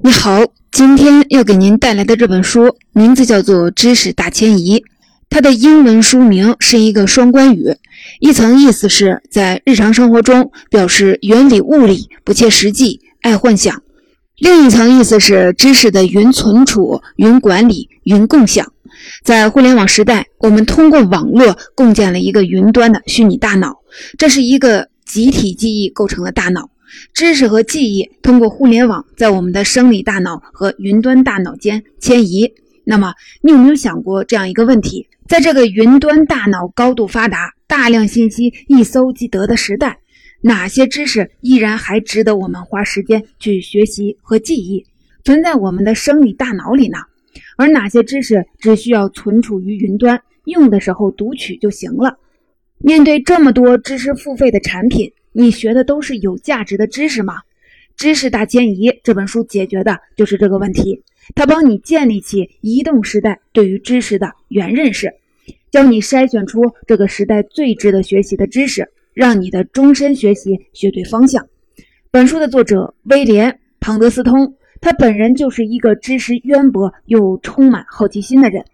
你好，今天要给您带来的这本书名字叫做《知识大迁移》，它的英文书名是一个双关语，一层意思是在日常生活中表示原理物理不切实际、爱幻想；另一层意思是知识的云存储、云管理、云共享。在互联网时代，我们通过网络共建了一个云端的虚拟大脑，这是一个集体记忆构成的大脑。知识和记忆通过互联网在我们的生理大脑和云端大脑间迁移。那么，你有没有想过这样一个问题：在这个云端大脑高度发达、大量信息一搜即得的时代，哪些知识依然还值得我们花时间去学习和记忆，存在我们的生理大脑里呢？而哪些知识只需要存储于云端，用的时候读取就行了？面对这么多知识付费的产品，你学的都是有价值的知识吗？《知识大迁移》这本书解决的就是这个问题。它帮你建立起移动时代对于知识的原认识，教你筛选出这个时代最值得学习的知识，让你的终身学习学对方向。本书的作者威廉·庞德斯通，他本人就是一个知识渊博又充满好奇心的人。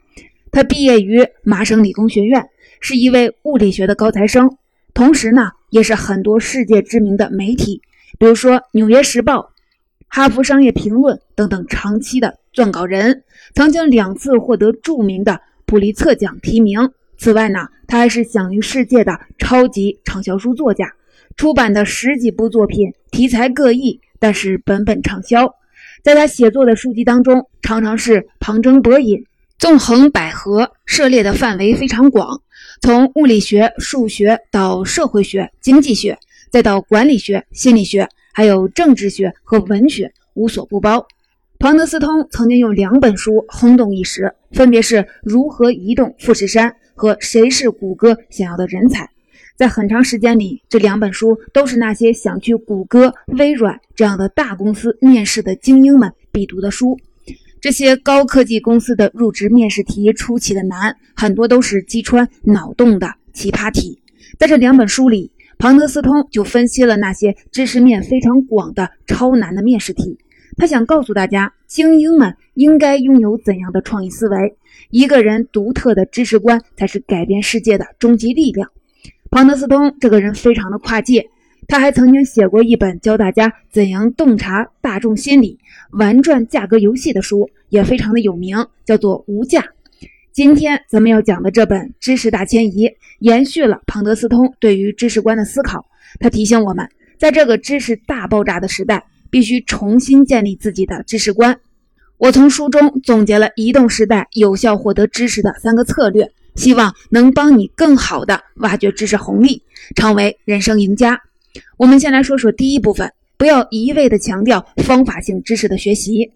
他毕业于麻省理工学院，是一位物理学的高材生，同时呢。也是很多世界知名的媒体，比如说《纽约时报》《哈佛商业评论》等等长期的撰稿人，曾经两次获得著名的普利策奖提名。此外呢，他还是享誉世界的超级畅销书作家，出版的十几部作品题材各异，但是本本畅销。在他写作的书籍当中，常常是旁征博引。纵横捭阖，涉猎的范围非常广，从物理学、数学到社会学、经济学，再到管理学、心理学，还有政治学和文学，无所不包。庞德斯通曾经用两本书轰动一时，分别是《如何移动富士山》和《谁是谷歌想要的人才》。在很长时间里，这两本书都是那些想去谷歌、微软这样的大公司面试的精英们必读的书。这些高科技公司的入职面试题出奇的难，很多都是击穿脑洞的奇葩题。在这两本书里，庞德斯通就分析了那些知识面非常广的超难的面试题。他想告诉大家，精英们应该拥有怎样的创意思维，一个人独特的知识观才是改变世界的终极力量。庞德斯通这个人非常的跨界。他还曾经写过一本教大家怎样洞察大众心理、玩转价格游戏的书，也非常的有名，叫做《无价》。今天咱们要讲的这本《知识大迁移》，延续了庞德斯通对于知识观的思考。他提醒我们，在这个知识大爆炸的时代，必须重新建立自己的知识观。我从书中总结了移动时代有效获得知识的三个策略，希望能帮你更好的挖掘知识红利，成为人生赢家。我们先来说说第一部分，不要一味的强调方法性知识的学习，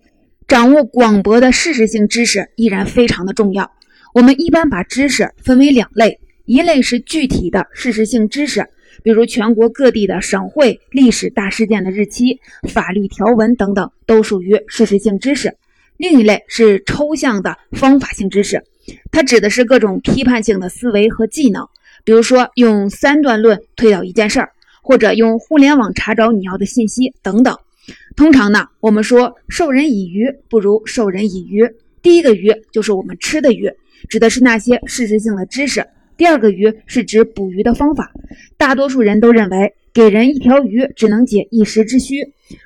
掌握广博的事实性知识依然非常的重要。我们一般把知识分为两类，一类是具体的事实性知识，比如全国各地的省会、历史大事件的日期、法律条文等等，都属于事实性知识；另一类是抽象的方法性知识，它指的是各种批判性的思维和技能，比如说用三段论推导一件事儿。或者用互联网查找你要的信息等等。通常呢，我们说授人以鱼不如授人以渔。第一个鱼就是我们吃的鱼，指的是那些事实性的知识；第二个鱼是指捕鱼的方法。大多数人都认为给人一条鱼只能解一时之需，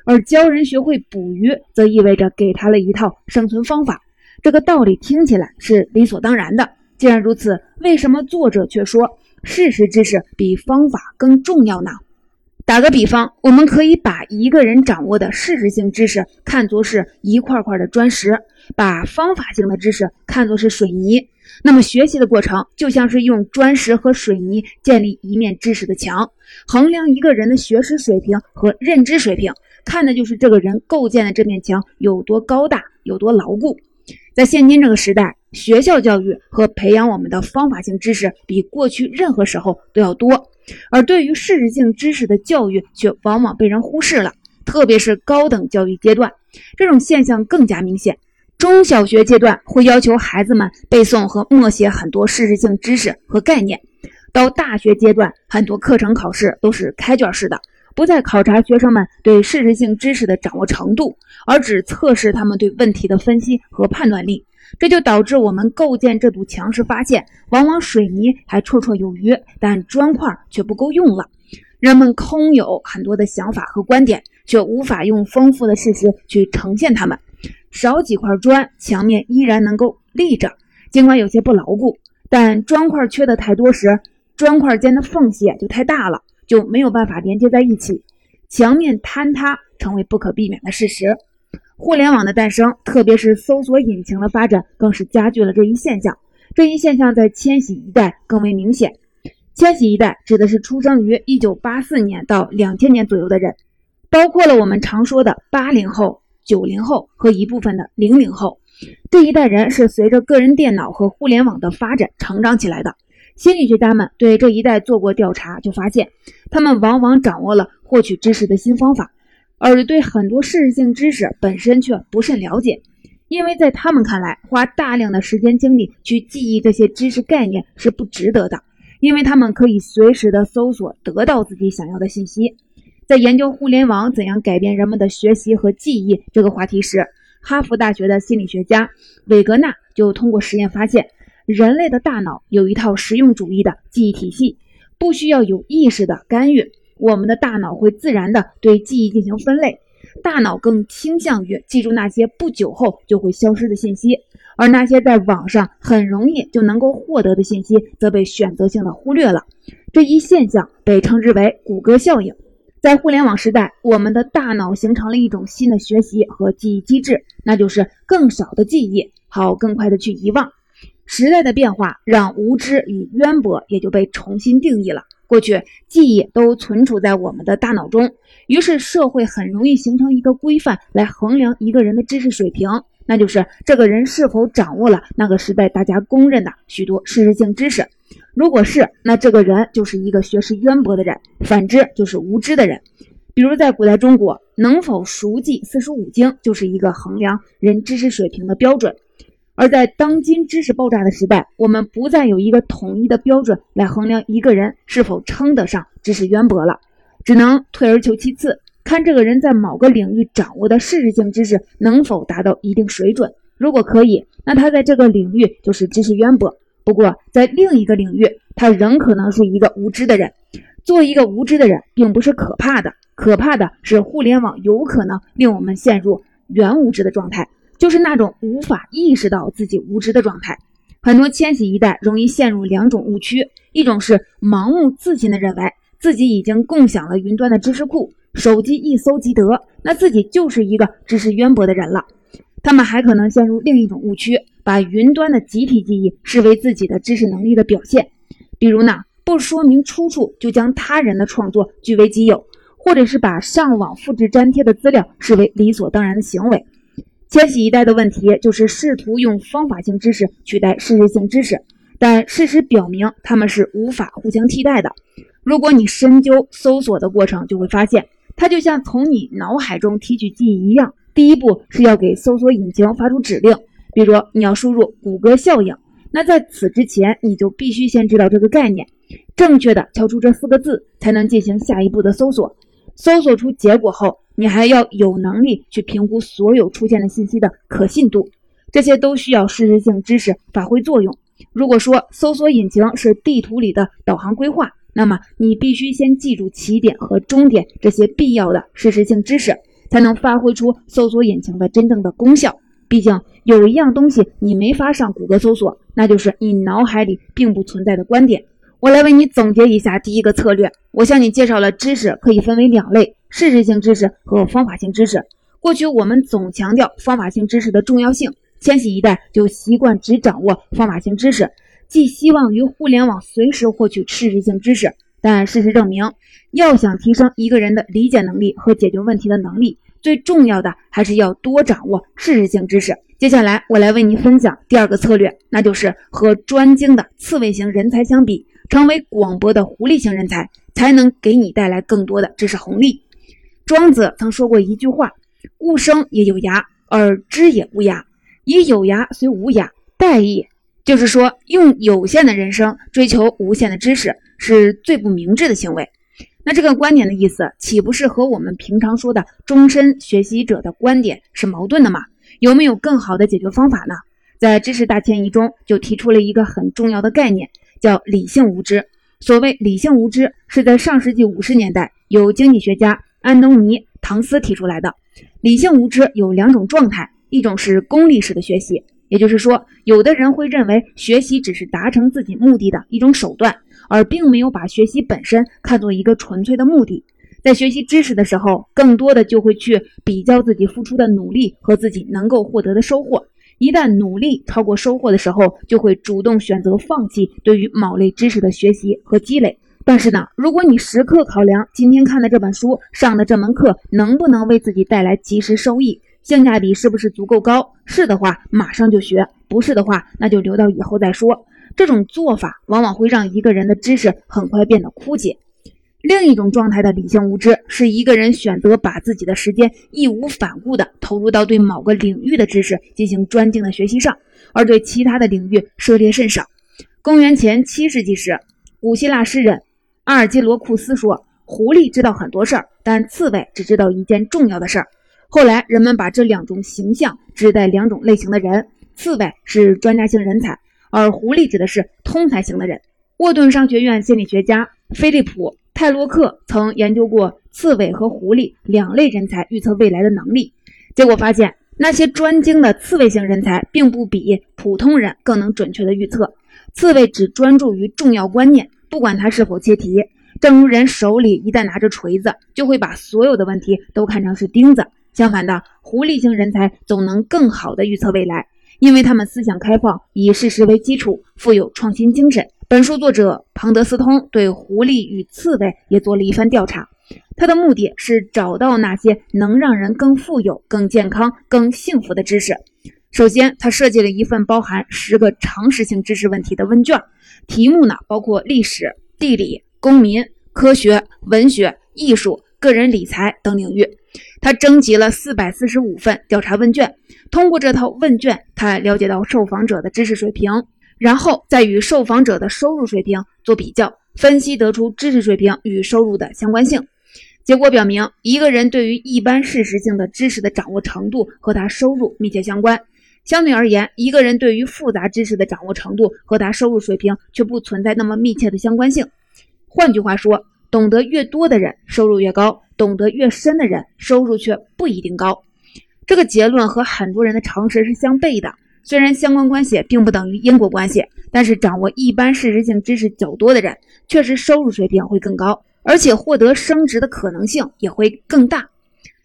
而教人学会捕鱼则意味着给他了一套生存方法。这个道理听起来是理所当然的。既然如此，为什么作者却说事实知识比方法更重要呢？打个比方，我们可以把一个人掌握的事实性知识看作是一块块的砖石，把方法性的知识看作是水泥。那么学习的过程就像是用砖石和水泥建立一面知识的墙，衡量一个人的学识水平和认知水平，看的就是这个人构建的这面墙有多高大、有多牢固。在现今这个时代，学校教育和培养我们的方法性知识比过去任何时候都要多。而对于事实性知识的教育却往往被人忽视了，特别是高等教育阶段，这种现象更加明显。中小学阶段会要求孩子们背诵和默写很多事实性知识和概念，到大学阶段，很多课程考试都是开卷式的，不再考察学生们对事实性知识的掌握程度，而只测试他们对问题的分析和判断力。这就导致我们构建这堵墙时发现，往往水泥还绰绰有余，但砖块却不够用了。人们空有很多的想法和观点，却无法用丰富的事实去呈现它们。少几块砖，墙面依然能够立着，尽管有些不牢固。但砖块缺的太多时，砖块间的缝隙就太大了，就没有办法连接在一起，墙面坍塌成为不可避免的事实。互联网的诞生，特别是搜索引擎的发展，更是加剧了这一现象。这一现象在千禧一代更为明显。千禧一代指的是出生于1984年到2000年左右的人，包括了我们常说的80后、90后和一部分的00后。这一代人是随着个人电脑和互联网的发展成长起来的。心理学家们对这一代做过调查，就发现他们往往掌握了获取知识的新方法，而对很多事实性知识本身却不甚了解，因为在他们看来，花大量的时间精力去记忆这些知识概念是不值得的。因为他们可以随时的搜索得到自己想要的信息。在研究互联网怎样改变人们的学习和记忆这个话题时，哈佛大学的心理学家韦格纳就通过实验发现，人类的大脑有一套实用主义的记忆体系，不需要有意识的干预，我们的大脑会自然的对记忆进行分类。大脑更倾向于记住那些不久后就会消失的信息。而那些在网上很容易就能够获得的信息，则被选择性的忽略了。这一现象被称之为“谷歌效应”。在互联网时代，我们的大脑形成了一种新的学习和记忆机制，那就是更少的记忆，好更快的去遗忘。时代的变化让无知与渊博也就被重新定义了。过去，记忆都存储在我们的大脑中，于是社会很容易形成一个规范来衡量一个人的知识水平。那就是这个人是否掌握了那个时代大家公认的许多事实性知识。如果是，那这个人就是一个学识渊博的人；反之，就是无知的人。比如在古代中国，能否熟记四书五经就是一个衡量人知识水平的标准。而在当今知识爆炸的时代，我们不再有一个统一的标准来衡量一个人是否称得上知识渊博了，只能退而求其次。看这个人在某个领域掌握的事实性知识能否达到一定水准，如果可以，那他在这个领域就是知识渊博。不过，在另一个领域，他仍可能是一个无知的人。做一个无知的人，并不是可怕的，可怕的是互联网有可能令我们陷入原无知的状态，就是那种无法意识到自己无知的状态。很多千禧一代容易陷入两种误区：一种是盲目自信的认为自己已经共享了云端的知识库。手机一搜即得，那自己就是一个知识渊博的人了。他们还可能陷入另一种误区，把云端的集体记忆视为自己的知识能力的表现。比如呢，不说明出处就将他人的创作据为己有，或者是把上网复制粘贴的资料视为理所当然的行为。千禧一代的问题就是试图用方法性知识取代事实性知识，但事实表明他们是无法互相替代的。如果你深究搜索的过程，就会发现。它就像从你脑海中提取记忆一样，第一步是要给搜索引擎发出指令，比如你要输入“谷歌效应”，那在此之前，你就必须先知道这个概念，正确的敲出这四个字，才能进行下一步的搜索。搜索出结果后，你还要有能力去评估所有出现的信息的可信度，这些都需要事实性知识发挥作用。如果说搜索引擎是地图里的导航规划，那么你必须先记住起点和终点这些必要的事实性知识，才能发挥出搜索引擎的真正的功效。毕竟有一样东西你没法上谷歌搜索，那就是你脑海里并不存在的观点。我来为你总结一下第一个策略。我向你介绍了知识可以分为两类：事实性知识和方法性知识。过去我们总强调方法性知识的重要性，千禧一代就习惯只掌握方法性知识。寄希望于互联网随时获取事实性知识，但事实证明，要想提升一个人的理解能力和解决问题的能力，最重要的还是要多掌握事实性知识。接下来，我来为您分享第二个策略，那就是和专精的刺猬型人才相比，成为广博的狐狸型人才，才能给你带来更多的知识红利。庄子曾说过一句话：“物生也有涯，而知也无涯。以有涯虽无涯，殆矣。”就是说，用有限的人生追求无限的知识，是最不明智的行为。那这个观点的意思，岂不是和我们平常说的终身学习者的观点是矛盾的吗？有没有更好的解决方法呢？在知识大迁移中，就提出了一个很重要的概念，叫理性无知。所谓理性无知，是在上世纪五十年代由经济学家安东尼·唐斯提出来的。理性无知有两种状态，一种是功利式的学习，也就是说，有的人会认为学习只是达成自己目的的一种手段。而并没有把学习本身看作一个纯粹的目的，在学习知识的时候，更多的就会去比较自己付出的努力和自己能够获得的收获。一旦努力超过收获的时候，就会主动选择放弃对于某类知识的学习和积累。但是呢，如果你时刻考量今天看的这本书、上的这门课能不能为自己带来及时收益，性价比是不是足够高？是的话，马上就学；不是的话，那就留到以后再说。这种做法往往会让一个人的知识很快变得枯竭。另一种状态的理性无知，是一个人选择把自己的时间义无反顾地投入到对某个领域的知识进行专精的学习上，而对其他的领域涉猎甚少。公元前七世纪时，古希腊诗人阿尔基罗库斯说：“狐狸知道很多事儿，但刺猬只知道一件重要的事儿。”后来人们把这两种形象指代两种类型的人：刺猬是专家型人才。而狐狸指的是通才型的人。沃顿商学院心理学家菲利普·泰洛克曾研究过刺猬和狐狸两类人才预测未来的能力，结果发现，那些专精的刺猬型人才并不比普通人更能准确的预测。刺猬只专注于重要观念，不管它是否切题。正如人手里一旦拿着锤子，就会把所有的问题都看成是钉子。相反的，狐狸型人才总能更好的预测未来。因为他们思想开放，以事实为基础，富有创新精神。本书作者庞德斯通对狐狸与刺猬也做了一番调查，他的目的是找到那些能让人更富有、更健康、更幸福的知识。首先，他设计了一份包含十个常识性知识问题的问卷，题目呢包括历史、地理、公民、科学、文学、艺术、个人理财等领域。他征集了四百四十五份调查问卷，通过这套问卷，他了解到受访者的知识水平，然后再与受访者的收入水平做比较，分析得出知识水平与收入的相关性。结果表明，一个人对于一般事实性的知识的掌握程度和他收入密切相关；相对而言，一个人对于复杂知识的掌握程度和他收入水平却不存在那么密切的相关性。换句话说，懂得越多的人，收入越高。懂得越深的人，收入却不一定高。这个结论和很多人的常识是相悖的。虽然相关关系并不等于因果关系，但是掌握一般事实性知识较多的人，确实收入水平会更高，而且获得升职的可能性也会更大。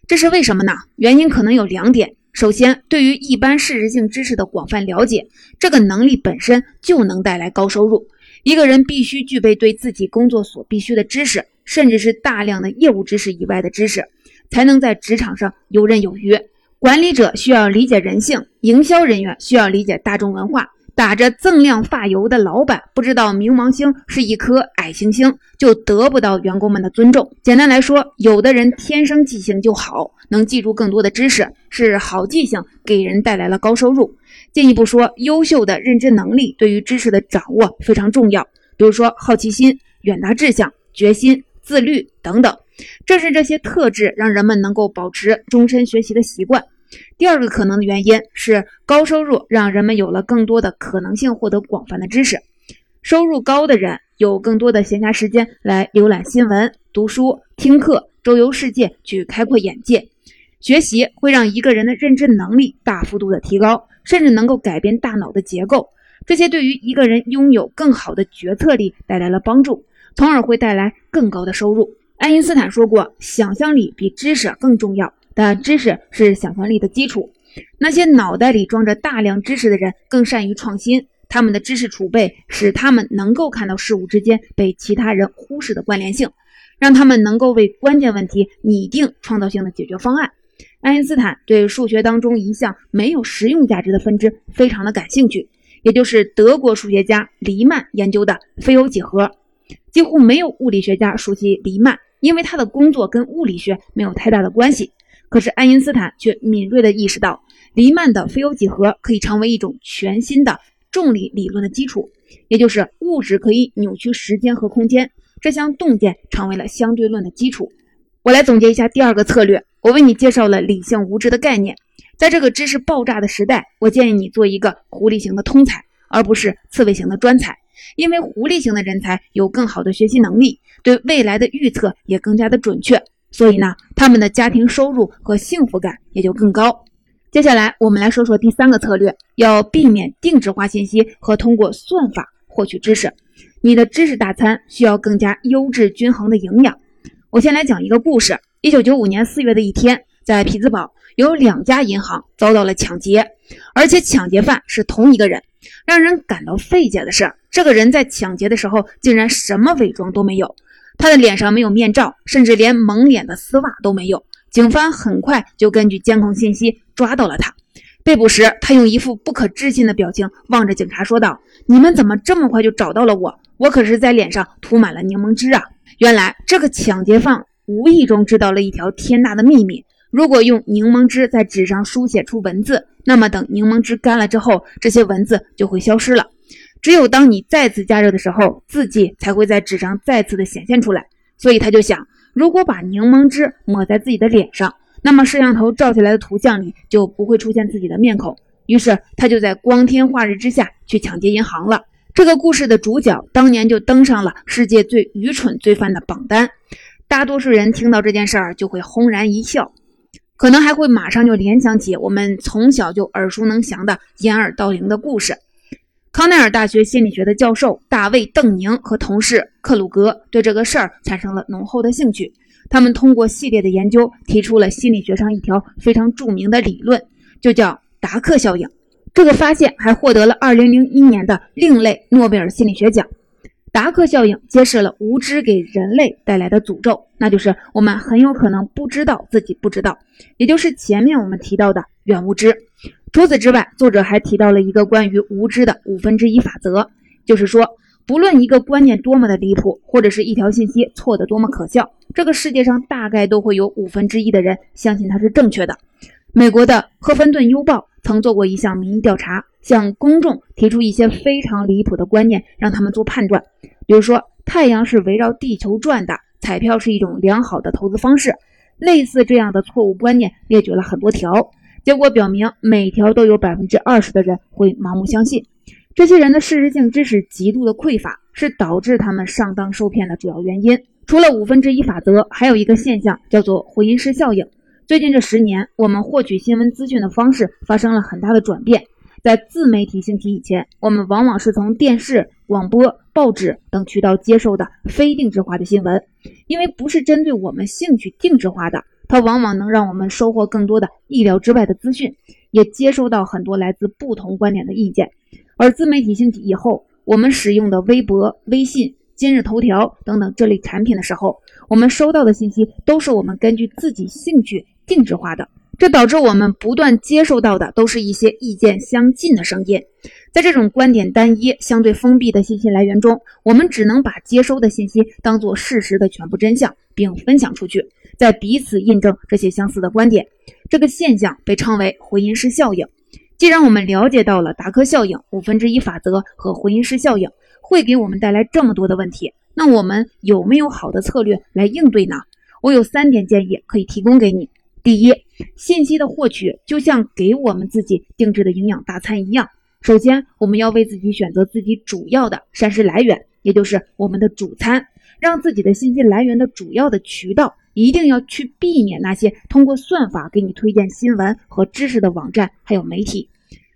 这是为什么呢？原因可能有两点。首先，对于一般事实性知识的广泛了解，这个能力本身就能带来高收入。一个人必须具备对自己工作所必须的知识。甚至是大量的业务知识以外的知识，才能在职场上游刃有余。管理者需要理解人性，营销人员需要理解大众文化。打着锃亮发油的老板不知道冥王星是一颗矮行星，就得不到员工们的尊重。简单来说，有的人天生记性就好，能记住更多的知识，是好记性给人带来了高收入。进一步说，优秀的认知能力对于知识的掌握非常重要。比如说，好奇心、远大志向、决心。自律等等，正是这些特质让人们能够保持终身学习的习惯。第二个可能的原因是高收入让人们有了更多的可能性获得广泛的知识。收入高的人有更多的闲暇时间来浏览新闻、读书、听课、周游世界，去开阔眼界。学习会让一个人的认知能力大幅度的提高，甚至能够改变大脑的结构。这些对于一个人拥有更好的决策力带来了帮助。从而会带来更高的收入。爱因斯坦说过：“想象力比知识更重要，但知识是想象力的基础。”那些脑袋里装着大量知识的人更善于创新，他们的知识储备使他们能够看到事物之间被其他人忽视的关联性，让他们能够为关键问题拟定创造性的解决方案。爱因斯坦对数学当中一项没有实用价值的分支非常的感兴趣，也就是德国数学家黎曼研究的非欧几何。几乎没有物理学家熟悉黎曼，因为他的工作跟物理学没有太大的关系。可是爱因斯坦却敏锐地意识到，黎曼的非欧几何可以成为一种全新的重力理论的基础，也就是物质可以扭曲时间和空间。这项洞见成为了相对论的基础。我来总结一下第二个策略，我为你介绍了理性无知的概念。在这个知识爆炸的时代，我建议你做一个狐狸型的通才，而不是刺猬型的专才。因为狐狸型的人才有更好的学习能力，对未来的预测也更加的准确，所以呢，他们的家庭收入和幸福感也就更高。接下来，我们来说说第三个策略，要避免定制化信息和通过算法获取知识。你的知识大餐需要更加优质均衡的营养。我先来讲一个故事：一九九五年四月的一天，在匹兹堡有两家银行遭到了抢劫，而且抢劫犯是同一个人。让人感到费解的是，这个人在抢劫的时候竟然什么伪装都没有，他的脸上没有面罩，甚至连蒙脸的丝袜都没有。警方很快就根据监控信息抓到了他。被捕时，他用一副不可置信的表情望着警察说道：“你们怎么这么快就找到了我？我可是在脸上涂满了柠檬汁啊！”原来，这个抢劫犯无意中知道了一条天大的秘密：如果用柠檬汁在纸上书写出文字，那么等柠檬汁干了之后，这些文字就会消失了。只有当你再次加热的时候，字迹才会在纸上再次的显现出来。所以他就想。如果把柠檬汁抹在自己的脸上，那么摄像头照下来的图像里就不会出现自己的面孔。于是他就在光天化日之下去抢劫银行了。这个故事的主角当年就登上了世界最愚蠢罪犯的榜单。大多数人听到这件事儿就会轰然一笑，可能还会马上就联想起我们从小就耳熟能详的掩耳盗铃的故事。康奈尔大学心理学的教授大卫·邓宁和同事克鲁格对这个事儿产生了浓厚的兴趣。他们通过系列的研究，提出了心理学上一条非常著名的理论，就叫达克效应。这个发现还获得了2001年的另类诺贝尔心理学奖。达克效应揭示了无知给人类带来的诅咒，那就是我们很有可能不知道自己不知道，也就是前面我们提到的远无知。除此之外，作者还提到了一个关于无知的五分之一法则，就是说，不论一个观念多么的离谱，或者是一条信息错得多么可笑，这个世界上大概都会有五分之一的人相信它是正确的。美国的《赫芬顿邮报》曾做过一项民意调查，向公众提出一些非常离谱的观念，让他们做判断，比如说太阳是围绕地球转的，彩票是一种良好的投资方式，类似这样的错误观念列举了很多条。结果表明，每条都有百分之二十的人会盲目相信。这些人的事实性知识极度的匮乏，是导致他们上当受骗的主要原因。除了五分之一法则，还有一个现象叫做回音式效应。最近这十年，我们获取新闻资讯的方式发生了很大的转变。在自媒体兴起以前，我们往往是从电视、广播、报纸等渠道接受的非定制化的新闻，因为不是针对我们兴趣定制化的。它往往能让我们收获更多的意料之外的资讯，也接收到很多来自不同观点的意见。而自媒体兴起以后，我们使用的微博、微信、今日头条等等这类产品的时候，我们收到的信息都是我们根据自己兴趣定制化的，这导致我们不断接受到的都是一些意见相近的声音。在这种观点单一、相对封闭的信息来源中，我们只能把接收的信息当作事实的全部真相，并分享出去。在彼此印证这些相似的观点，这个现象被称为回音式效应。既然我们了解到了达克效应、五分之一法则和回音式效应会给我们带来这么多的问题，那我们有没有好的策略来应对呢？我有三点建议可以提供给你。第一，信息的获取就像给我们自己定制的营养大餐一样。首先，我们要为自己选择自己主要的膳食来源，也就是我们的主餐，让自己的信息来源的主要的渠道。一定要去避免那些通过算法给你推荐新闻和知识的网站，还有媒体，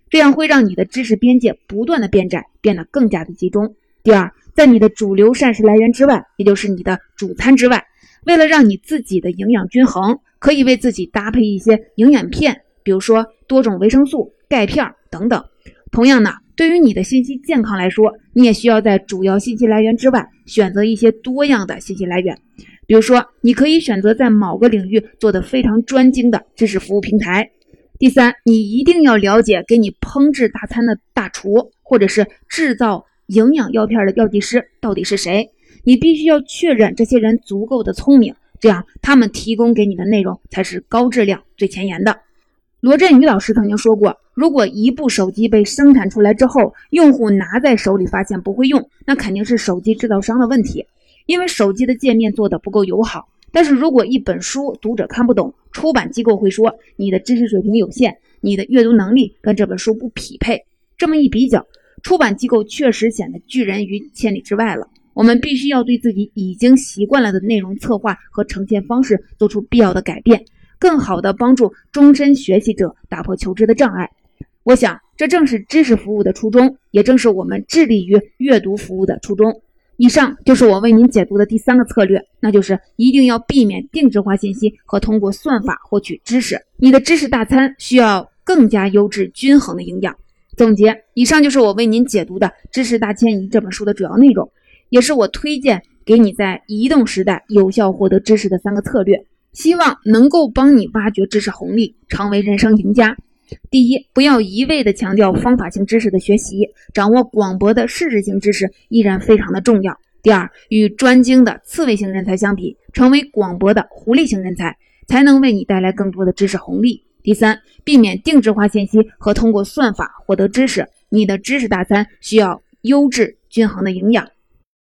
这样会让你的知识边界不断的变窄，变得更加的集中。第二，在你的主流膳食来源之外，也就是你的主餐之外，为了让你自己的营养均衡，可以为自己搭配一些营养片，比如说多种维生素、钙片等等。同样呢，对于你的信息健康来说，你也需要在主要信息来源之外，选择一些多样的信息来源。比如说，你可以选择在某个领域做的非常专精的知识服务平台。第三，你一定要了解给你烹制大餐的大厨，或者是制造营养药片的药剂师到底是谁。你必须要确认这些人足够的聪明，这样他们提供给你的内容才是高质量、最前沿的。罗振宇老师曾经说过，如果一部手机被生产出来之后，用户拿在手里发现不会用，那肯定是手机制造商的问题。因为手机的界面做的不够友好。但是如果一本书读者看不懂，出版机构会说你的知识水平有限，你的阅读能力跟这本书不匹配。这么一比较，出版机构确实显得拒人于千里之外了。我们必须要对自己已经习惯了的内容策划和呈现方式做出必要的改变，更好地帮助终身学习者打破求知的障碍。我想，这正是知识服务的初衷，也正是我们致力于阅读服务的初衷。以上就是我为您解读的第三个策略，那就是一定要避免定制化信息和通过算法获取知识。你的知识大餐需要更加优质、均衡的营养。总结：以上就是我为您解读的《知识大迁移》这本书的主要内容，也是我推荐给你在移动时代有效获得知识的三个策略，希望能够帮你挖掘知识红利，成为人生赢家。第一，不要一味的强调方法性知识的学习，掌握广博的事实性知识依然非常的重要。第二，与专精的刺猬型人才相比，成为广博的狐狸型人才，才能为你带来更多的知识红利。第三，避免定制化信息和通过算法获得知识，你的知识大餐需要优质均衡的营养。